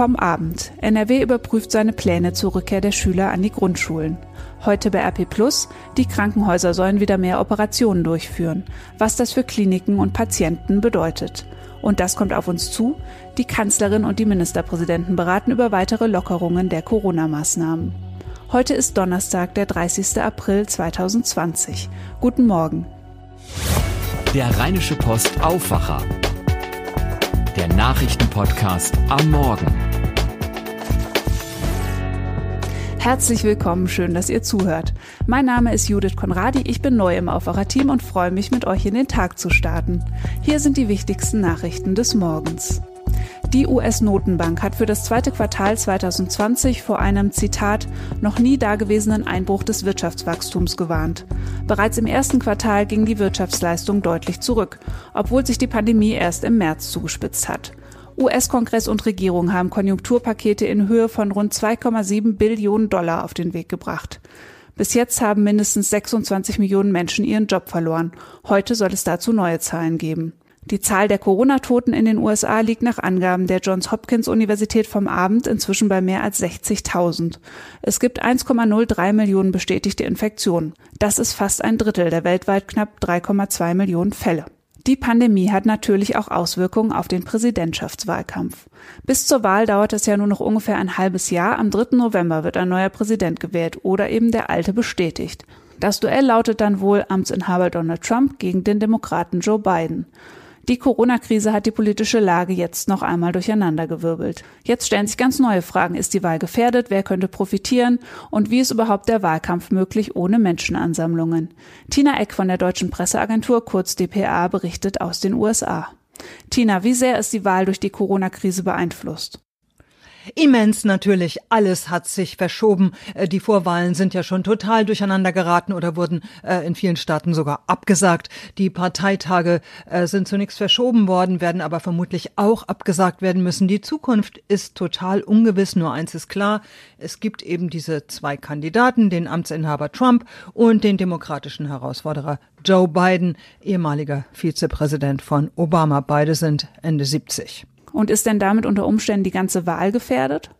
Vom Abend. NRW überprüft seine Pläne zur Rückkehr der Schüler an die Grundschulen. Heute bei RP Plus, die Krankenhäuser sollen wieder mehr Operationen durchführen, was das für Kliniken und Patienten bedeutet. Und das kommt auf uns zu. Die Kanzlerin und die Ministerpräsidenten beraten über weitere Lockerungen der Corona-Maßnahmen. Heute ist Donnerstag, der 30. April 2020. Guten Morgen. Der Rheinische Post Aufwacher. Der Nachrichtenpodcast am Morgen. Herzlich willkommen, schön, dass ihr zuhört. Mein Name ist Judith Konradi, ich bin neu im Aufwacher-Team und freue mich, mit euch in den Tag zu starten. Hier sind die wichtigsten Nachrichten des Morgens. Die US-Notenbank hat für das zweite Quartal 2020 vor einem Zitat noch nie dagewesenen Einbruch des Wirtschaftswachstums gewarnt. Bereits im ersten Quartal ging die Wirtschaftsleistung deutlich zurück, obwohl sich die Pandemie erst im März zugespitzt hat. US-Kongress und Regierung haben Konjunkturpakete in Höhe von rund 2,7 Billionen Dollar auf den Weg gebracht. Bis jetzt haben mindestens 26 Millionen Menschen ihren Job verloren. Heute soll es dazu neue Zahlen geben. Die Zahl der Corona-Toten in den USA liegt nach Angaben der Johns Hopkins Universität vom Abend inzwischen bei mehr als 60.000. Es gibt 1,03 Millionen bestätigte Infektionen. Das ist fast ein Drittel der weltweit knapp 3,2 Millionen Fälle. Die Pandemie hat natürlich auch Auswirkungen auf den Präsidentschaftswahlkampf. Bis zur Wahl dauert es ja nur noch ungefähr ein halbes Jahr. Am 3. November wird ein neuer Präsident gewählt oder eben der alte bestätigt. Das Duell lautet dann wohl Amtsinhaber Donald Trump gegen den Demokraten Joe Biden. Die Corona-Krise hat die politische Lage jetzt noch einmal durcheinandergewirbelt. Jetzt stellen sich ganz neue Fragen. Ist die Wahl gefährdet? Wer könnte profitieren? Und wie ist überhaupt der Wahlkampf möglich ohne Menschenansammlungen? Tina Eck von der Deutschen Presseagentur, kurz dpa, berichtet aus den USA. Tina, wie sehr ist die Wahl durch die Corona-Krise beeinflusst? Immens natürlich, alles hat sich verschoben. Äh, die Vorwahlen sind ja schon total durcheinander geraten oder wurden äh, in vielen Staaten sogar abgesagt. Die Parteitage äh, sind zunächst verschoben worden, werden aber vermutlich auch abgesagt werden müssen. Die Zukunft ist total ungewiss. Nur eins ist klar, es gibt eben diese zwei Kandidaten, den Amtsinhaber Trump und den demokratischen Herausforderer Joe Biden, ehemaliger Vizepräsident von Obama. Beide sind Ende 70. Und ist denn damit unter Umständen die ganze Wahl gefährdet?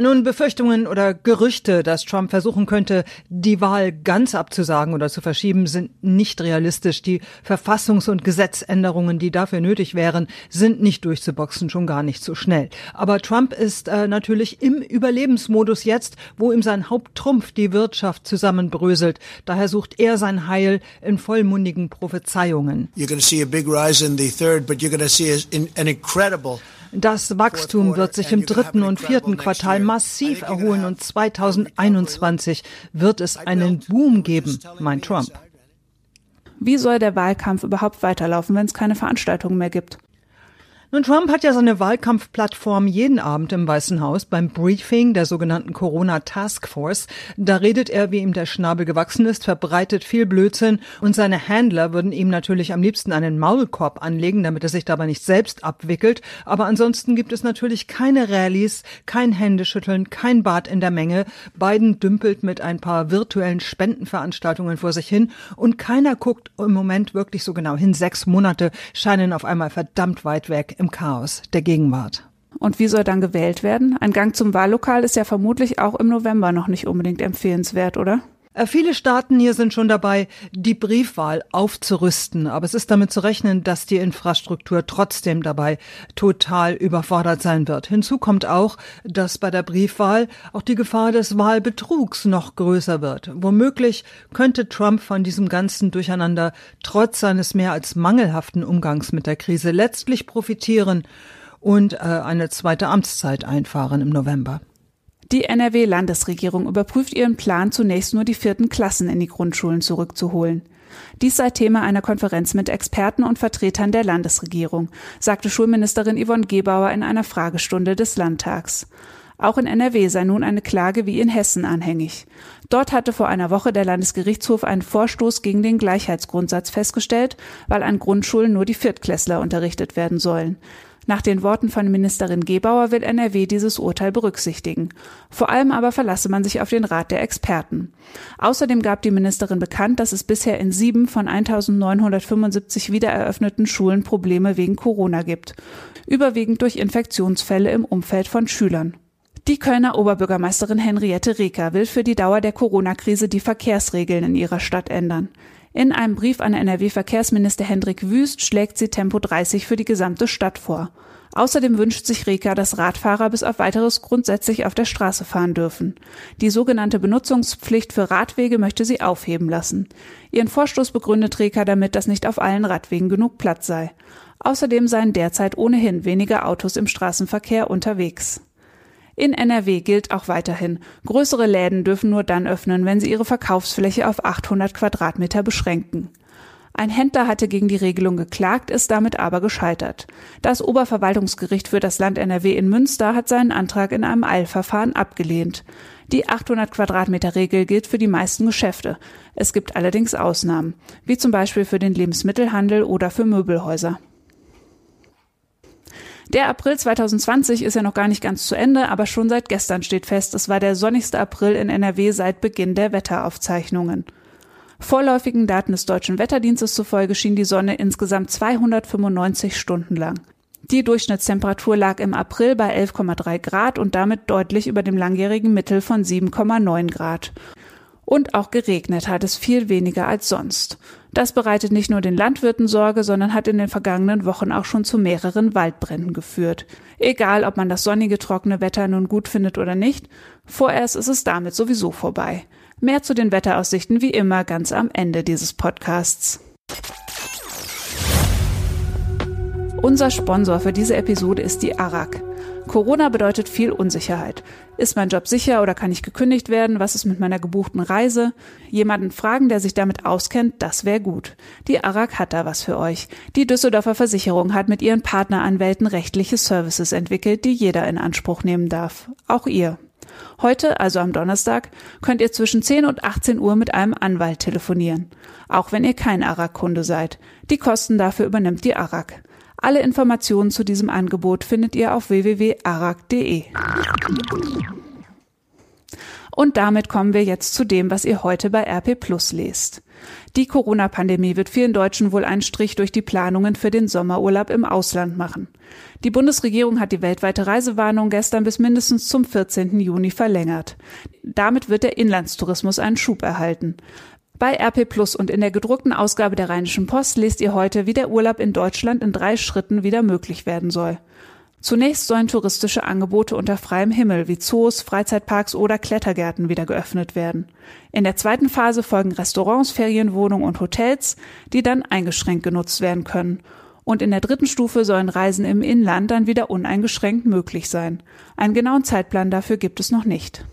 Nun, Befürchtungen oder Gerüchte, dass Trump versuchen könnte, die Wahl ganz abzusagen oder zu verschieben, sind nicht realistisch. Die Verfassungs- und Gesetzänderungen, die dafür nötig wären, sind nicht durchzuboxen, schon gar nicht so schnell. Aber Trump ist äh, natürlich im Überlebensmodus jetzt, wo ihm sein Haupttrumpf die Wirtschaft zusammenbröselt. Daher sucht er sein Heil in vollmundigen Prophezeiungen. You're to see a big rise in the third, but you're to see an incredible das Wachstum wird sich im dritten und vierten Quartal massiv erholen und 2021 wird es einen Boom geben, meint Trump. Wie soll der Wahlkampf überhaupt weiterlaufen, wenn es keine Veranstaltungen mehr gibt? Nun, Trump hat ja seine Wahlkampfplattform jeden Abend im Weißen Haus beim Briefing der sogenannten Corona Task Force. Da redet er, wie ihm der Schnabel gewachsen ist, verbreitet viel Blödsinn und seine Handler würden ihm natürlich am liebsten einen Maulkorb anlegen, damit er sich dabei nicht selbst abwickelt. Aber ansonsten gibt es natürlich keine Rallyes, kein Händeschütteln, kein Bad in der Menge. Biden dümpelt mit ein paar virtuellen Spendenveranstaltungen vor sich hin und keiner guckt im Moment wirklich so genau hin. Sechs Monate scheinen auf einmal verdammt weit weg im Chaos der Gegenwart. Und wie soll dann gewählt werden? Ein Gang zum Wahllokal ist ja vermutlich auch im November noch nicht unbedingt empfehlenswert, oder? Äh, viele Staaten hier sind schon dabei, die Briefwahl aufzurüsten, aber es ist damit zu rechnen, dass die Infrastruktur trotzdem dabei total überfordert sein wird. Hinzu kommt auch, dass bei der Briefwahl auch die Gefahr des Wahlbetrugs noch größer wird. Womöglich könnte Trump von diesem ganzen Durcheinander trotz seines mehr als mangelhaften Umgangs mit der Krise letztlich profitieren und äh, eine zweite Amtszeit einfahren im November. Die NRW-Landesregierung überprüft ihren Plan, zunächst nur die vierten Klassen in die Grundschulen zurückzuholen. Dies sei Thema einer Konferenz mit Experten und Vertretern der Landesregierung, sagte Schulministerin Yvonne Gebauer in einer Fragestunde des Landtags. Auch in NRW sei nun eine Klage wie in Hessen anhängig. Dort hatte vor einer Woche der Landesgerichtshof einen Vorstoß gegen den Gleichheitsgrundsatz festgestellt, weil an Grundschulen nur die Viertklässler unterrichtet werden sollen. Nach den Worten von Ministerin Gebauer will NRW dieses Urteil berücksichtigen. Vor allem aber verlasse man sich auf den Rat der Experten. Außerdem gab die Ministerin bekannt, dass es bisher in sieben von 1975 wiedereröffneten Schulen Probleme wegen Corona gibt. Überwiegend durch Infektionsfälle im Umfeld von Schülern. Die Kölner Oberbürgermeisterin Henriette Reker will für die Dauer der Corona-Krise die Verkehrsregeln in ihrer Stadt ändern. In einem Brief an NRW-Verkehrsminister Hendrik Wüst schlägt sie Tempo 30 für die gesamte Stadt vor. Außerdem wünscht sich Reker, dass Radfahrer bis auf weiteres grundsätzlich auf der Straße fahren dürfen. Die sogenannte Benutzungspflicht für Radwege möchte sie aufheben lassen. Ihren Vorstoß begründet Reker damit, dass nicht auf allen Radwegen genug Platz sei. Außerdem seien derzeit ohnehin weniger Autos im Straßenverkehr unterwegs. In NRW gilt auch weiterhin, größere Läden dürfen nur dann öffnen, wenn sie ihre Verkaufsfläche auf 800 Quadratmeter beschränken. Ein Händler hatte gegen die Regelung geklagt, ist damit aber gescheitert. Das Oberverwaltungsgericht für das Land NRW in Münster hat seinen Antrag in einem Eilverfahren abgelehnt. Die 800 Quadratmeter Regel gilt für die meisten Geschäfte. Es gibt allerdings Ausnahmen, wie zum Beispiel für den Lebensmittelhandel oder für Möbelhäuser. Der April 2020 ist ja noch gar nicht ganz zu Ende, aber schon seit gestern steht fest, es war der sonnigste April in NRW seit Beginn der Wetteraufzeichnungen. Vorläufigen Daten des Deutschen Wetterdienstes zufolge schien die Sonne insgesamt 295 Stunden lang. Die Durchschnittstemperatur lag im April bei 11,3 Grad und damit deutlich über dem langjährigen Mittel von 7,9 Grad. Und auch geregnet hat es viel weniger als sonst. Das bereitet nicht nur den Landwirten Sorge, sondern hat in den vergangenen Wochen auch schon zu mehreren Waldbränden geführt. Egal, ob man das sonnige, trockene Wetter nun gut findet oder nicht, vorerst ist es damit sowieso vorbei. Mehr zu den Wetteraussichten wie immer ganz am Ende dieses Podcasts. Unser Sponsor für diese Episode ist die ARAG. Corona bedeutet viel Unsicherheit. Ist mein Job sicher oder kann ich gekündigt werden? Was ist mit meiner gebuchten Reise? Jemanden fragen, der sich damit auskennt, das wäre gut. Die ARAG hat da was für euch. Die Düsseldorfer Versicherung hat mit ihren Partneranwälten rechtliche Services entwickelt, die jeder in Anspruch nehmen darf. Auch ihr. Heute, also am Donnerstag, könnt ihr zwischen 10 und 18 Uhr mit einem Anwalt telefonieren. Auch wenn ihr kein ARAG-Kunde seid. Die Kosten dafür übernimmt die ARAG. Alle Informationen zu diesem Angebot findet ihr auf www.arag.de. Und damit kommen wir jetzt zu dem, was ihr heute bei RP Plus lest. Die Corona-Pandemie wird vielen Deutschen wohl einen Strich durch die Planungen für den Sommerurlaub im Ausland machen. Die Bundesregierung hat die weltweite Reisewarnung gestern bis mindestens zum 14. Juni verlängert. Damit wird der Inlandstourismus einen Schub erhalten. Bei RP Plus und in der gedruckten Ausgabe der Rheinischen Post lest ihr heute, wie der Urlaub in Deutschland in drei Schritten wieder möglich werden soll. Zunächst sollen touristische Angebote unter freiem Himmel wie Zoos, Freizeitparks oder Klettergärten wieder geöffnet werden. In der zweiten Phase folgen Restaurants, Ferienwohnungen und Hotels, die dann eingeschränkt genutzt werden können. Und in der dritten Stufe sollen Reisen im Inland dann wieder uneingeschränkt möglich sein. Einen genauen Zeitplan dafür gibt es noch nicht.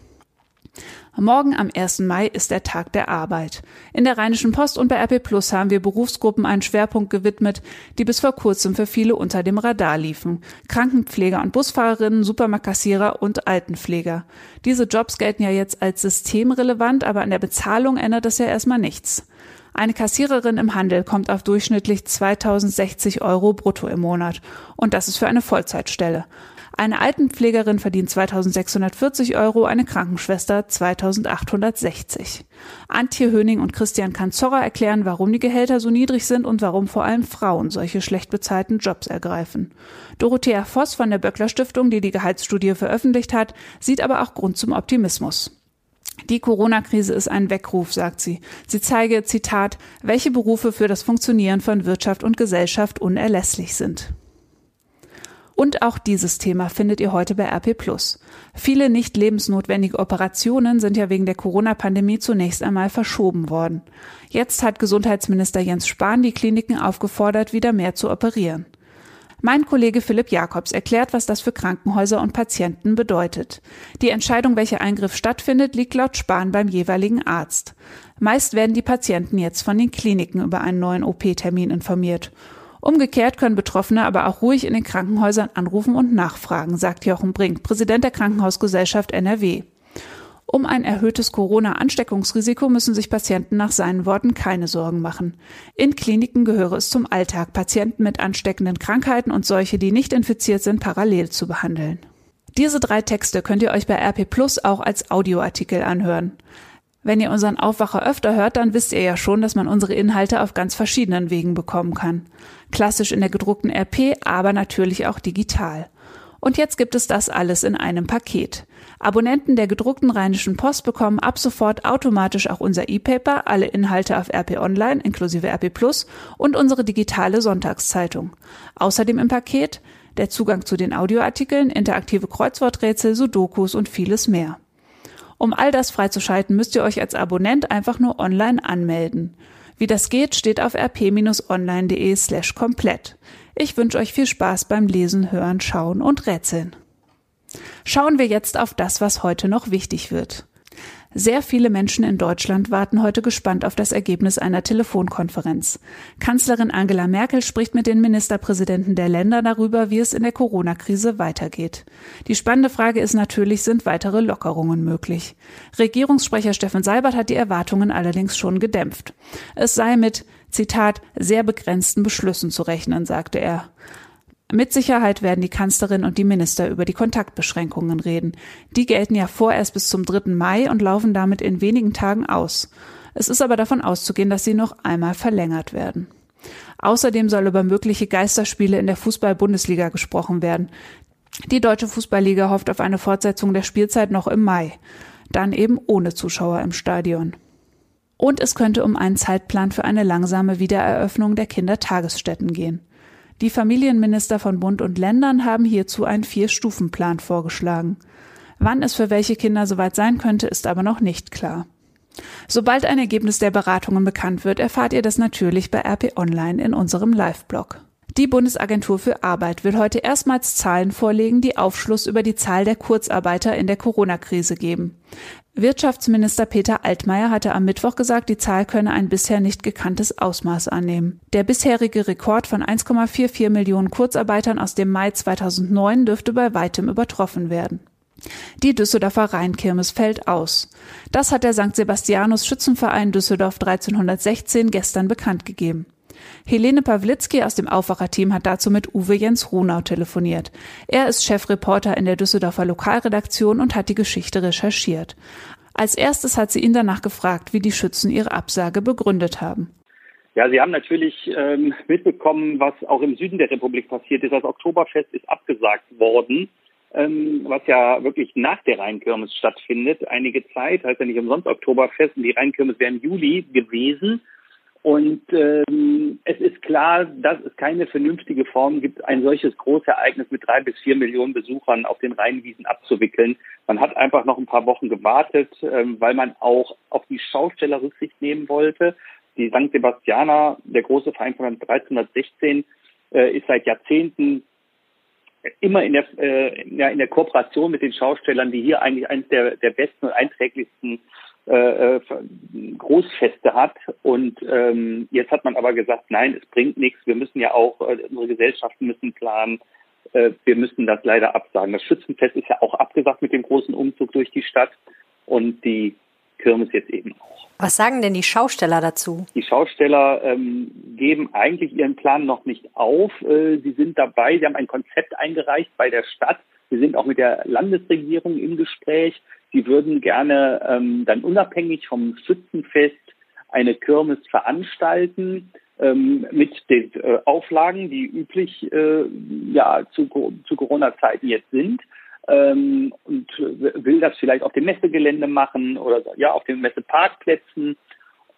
Morgen am 1. Mai ist der Tag der Arbeit. In der Rheinischen Post und bei RP Plus haben wir Berufsgruppen einen Schwerpunkt gewidmet, die bis vor kurzem für viele unter dem Radar liefen. Krankenpfleger und Busfahrerinnen, Supermarktkassierer und Altenpfleger. Diese Jobs gelten ja jetzt als systemrelevant, aber an der Bezahlung ändert das ja erstmal nichts. Eine Kassiererin im Handel kommt auf durchschnittlich 2060 Euro brutto im Monat. Und das ist für eine Vollzeitstelle. Eine Altenpflegerin verdient 2640 Euro, eine Krankenschwester 2860. Antje Höning und Christian Kanzorra erklären, warum die Gehälter so niedrig sind und warum vor allem Frauen solche schlecht bezahlten Jobs ergreifen. Dorothea Voss von der Böckler Stiftung, die die Gehaltsstudie veröffentlicht hat, sieht aber auch Grund zum Optimismus. Die Corona-Krise ist ein Weckruf, sagt sie. Sie zeige, Zitat, welche Berufe für das Funktionieren von Wirtschaft und Gesellschaft unerlässlich sind. Und auch dieses Thema findet ihr heute bei RP Viele nicht lebensnotwendige Operationen sind ja wegen der Corona-Pandemie zunächst einmal verschoben worden. Jetzt hat Gesundheitsminister Jens Spahn die Kliniken aufgefordert, wieder mehr zu operieren. Mein Kollege Philipp Jakobs erklärt, was das für Krankenhäuser und Patienten bedeutet. Die Entscheidung, welcher Eingriff stattfindet, liegt laut Spahn beim jeweiligen Arzt. Meist werden die Patienten jetzt von den Kliniken über einen neuen OP-Termin informiert. Umgekehrt können Betroffene aber auch ruhig in den Krankenhäusern anrufen und nachfragen, sagt Jochen Brink, Präsident der Krankenhausgesellschaft NRW. Um ein erhöhtes Corona-Ansteckungsrisiko müssen sich Patienten nach seinen Worten keine Sorgen machen. In Kliniken gehöre es zum Alltag, Patienten mit ansteckenden Krankheiten und solche, die nicht infiziert sind, parallel zu behandeln. Diese drei Texte könnt ihr euch bei RP Plus auch als Audioartikel anhören. Wenn ihr unseren Aufwacher öfter hört, dann wisst ihr ja schon, dass man unsere Inhalte auf ganz verschiedenen Wegen bekommen kann. Klassisch in der gedruckten RP, aber natürlich auch digital. Und jetzt gibt es das alles in einem Paket. Abonnenten der gedruckten Rheinischen Post bekommen ab sofort automatisch auch unser E-Paper, alle Inhalte auf RP Online inklusive RP Plus und unsere digitale Sonntagszeitung. Außerdem im Paket der Zugang zu den Audioartikeln, interaktive Kreuzworträtsel, Sudokus und vieles mehr. Um all das freizuschalten, müsst ihr euch als Abonnent einfach nur online anmelden. Wie das geht, steht auf rp-online.de slash komplett. Ich wünsche euch viel Spaß beim Lesen, Hören, Schauen und Rätseln. Schauen wir jetzt auf das, was heute noch wichtig wird. Sehr viele Menschen in Deutschland warten heute gespannt auf das Ergebnis einer Telefonkonferenz. Kanzlerin Angela Merkel spricht mit den Ministerpräsidenten der Länder darüber, wie es in der Corona-Krise weitergeht. Die spannende Frage ist natürlich, sind weitere Lockerungen möglich? Regierungssprecher Steffen Seibert hat die Erwartungen allerdings schon gedämpft. Es sei mit, Zitat, sehr begrenzten Beschlüssen zu rechnen, sagte er. Mit Sicherheit werden die Kanzlerin und die Minister über die Kontaktbeschränkungen reden. Die gelten ja vorerst bis zum 3. Mai und laufen damit in wenigen Tagen aus. Es ist aber davon auszugehen, dass sie noch einmal verlängert werden. Außerdem soll über mögliche Geisterspiele in der Fußball-Bundesliga gesprochen werden. Die Deutsche Fußballliga hofft auf eine Fortsetzung der Spielzeit noch im Mai. Dann eben ohne Zuschauer im Stadion. Und es könnte um einen Zeitplan für eine langsame Wiedereröffnung der Kindertagesstätten gehen. Die Familienminister von Bund und Ländern haben hierzu einen Vier-Stufen-Plan vorgeschlagen. Wann es für welche Kinder soweit sein könnte, ist aber noch nicht klar. Sobald ein Ergebnis der Beratungen bekannt wird, erfahrt ihr das natürlich bei RP Online in unserem Live-Blog. Die Bundesagentur für Arbeit will heute erstmals Zahlen vorlegen, die Aufschluss über die Zahl der Kurzarbeiter in der Corona-Krise geben. Wirtschaftsminister Peter Altmaier hatte am Mittwoch gesagt, die Zahl könne ein bisher nicht gekanntes Ausmaß annehmen. Der bisherige Rekord von 1,44 Millionen Kurzarbeitern aus dem Mai 2009 dürfte bei weitem übertroffen werden. Die Düsseldorfer Rheinkirmes fällt aus. Das hat der St. Sebastianus Schützenverein Düsseldorf 1316 gestern bekannt gegeben. Helene Pawlitzki aus dem Aufwacherteam hat dazu mit Uwe Jens Runau telefoniert. Er ist Chefreporter in der Düsseldorfer Lokalredaktion und hat die Geschichte recherchiert. Als erstes hat sie ihn danach gefragt, wie die Schützen ihre Absage begründet haben. Ja, Sie haben natürlich ähm, mitbekommen, was auch im Süden der Republik passiert ist. Das Oktoberfest ist abgesagt worden, ähm, was ja wirklich nach der Rheinkirmes stattfindet. Einige Zeit, heißt ja nicht umsonst Oktoberfest, und die Rheinkirmes wäre im Juli gewesen. Und ähm, es ist klar, dass es keine vernünftige Form gibt, ein solches Großereignis mit drei bis vier Millionen Besuchern auf den Rheinwiesen abzuwickeln. Man hat einfach noch ein paar Wochen gewartet, ähm, weil man auch auf die Schausteller Rücksicht nehmen wollte. Die St. Sebastianer, der große Verein von 1316, äh, ist seit Jahrzehnten immer in der, äh, ja, in der Kooperation mit den Schaustellern, die hier eigentlich eines der, der besten und einträglichsten äh, äh, Großfeste hat. Und ähm, jetzt hat man aber gesagt, nein, es bringt nichts. Wir müssen ja auch, äh, unsere Gesellschaften müssen planen. Äh, wir müssen das leider absagen. Das Schützenfest ist ja auch abgesagt mit dem großen Umzug durch die Stadt und die Kirmes jetzt eben auch. Was sagen denn die Schausteller dazu? Die Schausteller ähm, geben eigentlich ihren Plan noch nicht auf. Äh, sie sind dabei, sie haben ein Konzept eingereicht bei der Stadt. Sie sind auch mit der Landesregierung im Gespräch. Sie würden gerne ähm, dann unabhängig vom Schützenfest eine Kirmes veranstalten ähm, mit den äh, Auflagen, die üblich äh, ja zu, zu Corona-Zeiten jetzt sind. Ähm, und will das vielleicht auf dem Messegelände machen oder ja auf den Messeparkplätzen.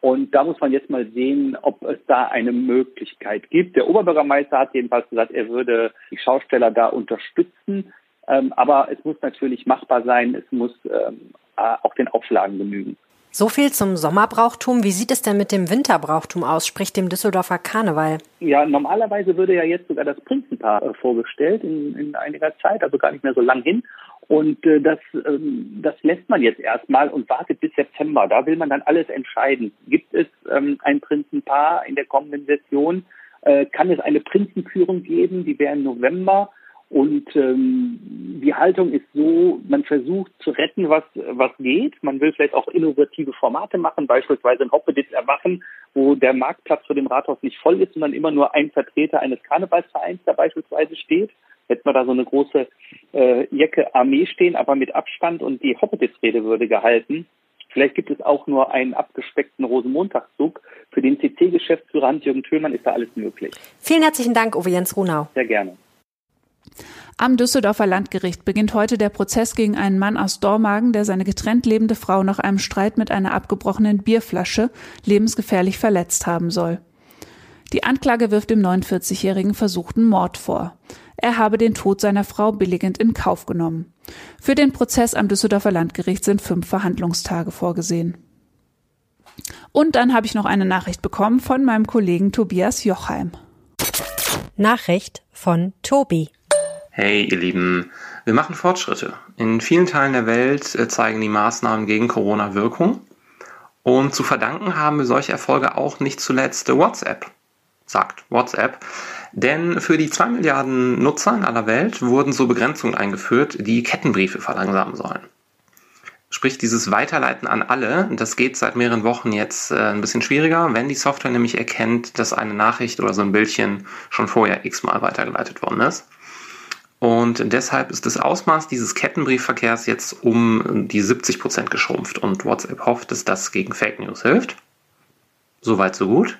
Und da muss man jetzt mal sehen, ob es da eine Möglichkeit gibt. Der Oberbürgermeister hat jedenfalls gesagt, er würde die Schausteller da unterstützen. Ähm, aber es muss natürlich machbar sein, es muss ähm, auch den Auflagen genügen. So viel zum Sommerbrauchtum. Wie sieht es denn mit dem Winterbrauchtum aus, sprich dem Düsseldorfer Karneval? Ja, normalerweise würde ja jetzt sogar das Prinzenpaar äh, vorgestellt in, in, einiger Zeit, also gar nicht mehr so lang hin. Und äh, das, ähm, das lässt man jetzt erstmal und wartet bis September. Da will man dann alles entscheiden. Gibt es ähm, ein Prinzenpaar in der kommenden Session? Äh, kann es eine Prinzenführung geben? Die wäre im November. Und ähm, die Haltung ist so, man versucht zu retten, was, was geht. Man will vielleicht auch innovative Formate machen, beispielsweise ein Hoppeditz erwachen, wo der Marktplatz vor dem Rathaus nicht voll ist, sondern immer nur ein Vertreter eines Karnevalsvereins da beispielsweise steht. Hätten wir da so eine große äh, Jacke Armee stehen, aber mit Abstand und die Hoppeditz-Rede würde gehalten. Vielleicht gibt es auch nur einen abgespeckten Rosenmontagszug. Für den CC-Geschäftsführer Hans-Jürgen Thülmann ist da alles möglich. Vielen herzlichen Dank, Uwe Jens Runau. Sehr gerne. Am Düsseldorfer Landgericht beginnt heute der Prozess gegen einen Mann aus Dormagen, der seine getrennt lebende Frau nach einem Streit mit einer abgebrochenen Bierflasche lebensgefährlich verletzt haben soll. Die Anklage wirft dem 49-jährigen versuchten Mord vor. Er habe den Tod seiner Frau billigend in Kauf genommen. Für den Prozess am Düsseldorfer Landgericht sind fünf Verhandlungstage vorgesehen. Und dann habe ich noch eine Nachricht bekommen von meinem Kollegen Tobias Jochheim. Nachricht von Tobi. Hey, ihr Lieben, wir machen Fortschritte. In vielen Teilen der Welt äh, zeigen die Maßnahmen gegen Corona Wirkung. Und zu verdanken haben wir solche Erfolge auch nicht zuletzt WhatsApp, sagt WhatsApp. Denn für die zwei Milliarden Nutzer in aller Welt wurden so Begrenzungen eingeführt, die Kettenbriefe verlangsamen sollen. Sprich, dieses Weiterleiten an alle, das geht seit mehreren Wochen jetzt äh, ein bisschen schwieriger, wenn die Software nämlich erkennt, dass eine Nachricht oder so ein Bildchen schon vorher x-mal weitergeleitet worden ist. Und deshalb ist das Ausmaß dieses Kettenbriefverkehrs jetzt um die 70 Prozent geschrumpft und WhatsApp hofft, dass das gegen Fake News hilft. Soweit, so gut.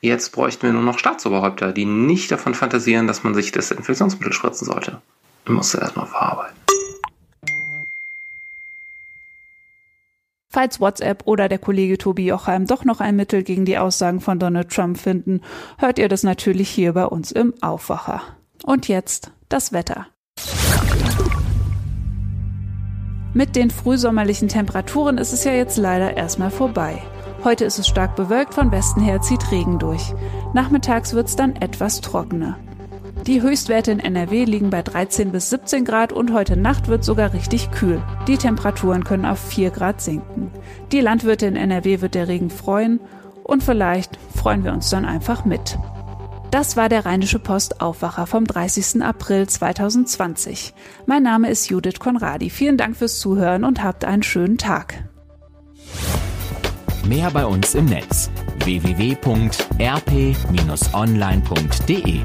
Jetzt bräuchten wir nur noch Staatsoberhäupter, die nicht davon fantasieren, dass man sich Desinfektionsmittel spritzen sollte. Ich muss erstmal verarbeiten. Falls WhatsApp oder der Kollege Tobi Jochheim doch noch ein Mittel gegen die Aussagen von Donald Trump finden, hört ihr das natürlich hier bei uns im Aufwacher. Und jetzt das Wetter. Mit den frühsommerlichen Temperaturen ist es ja jetzt leider erstmal vorbei. Heute ist es stark bewölkt, von Westen her zieht Regen durch. Nachmittags wird es dann etwas trockener. Die Höchstwerte in NRW liegen bei 13 bis 17 Grad und heute Nacht wird sogar richtig kühl. Die Temperaturen können auf 4 Grad sinken. Die Landwirte in NRW wird der Regen freuen und vielleicht freuen wir uns dann einfach mit. Das war der Rheinische Post Aufwacher vom 30. April 2020. Mein Name ist Judith Konradi. Vielen Dank fürs Zuhören und habt einen schönen Tag. Mehr bei uns im Netz www.rp-online.de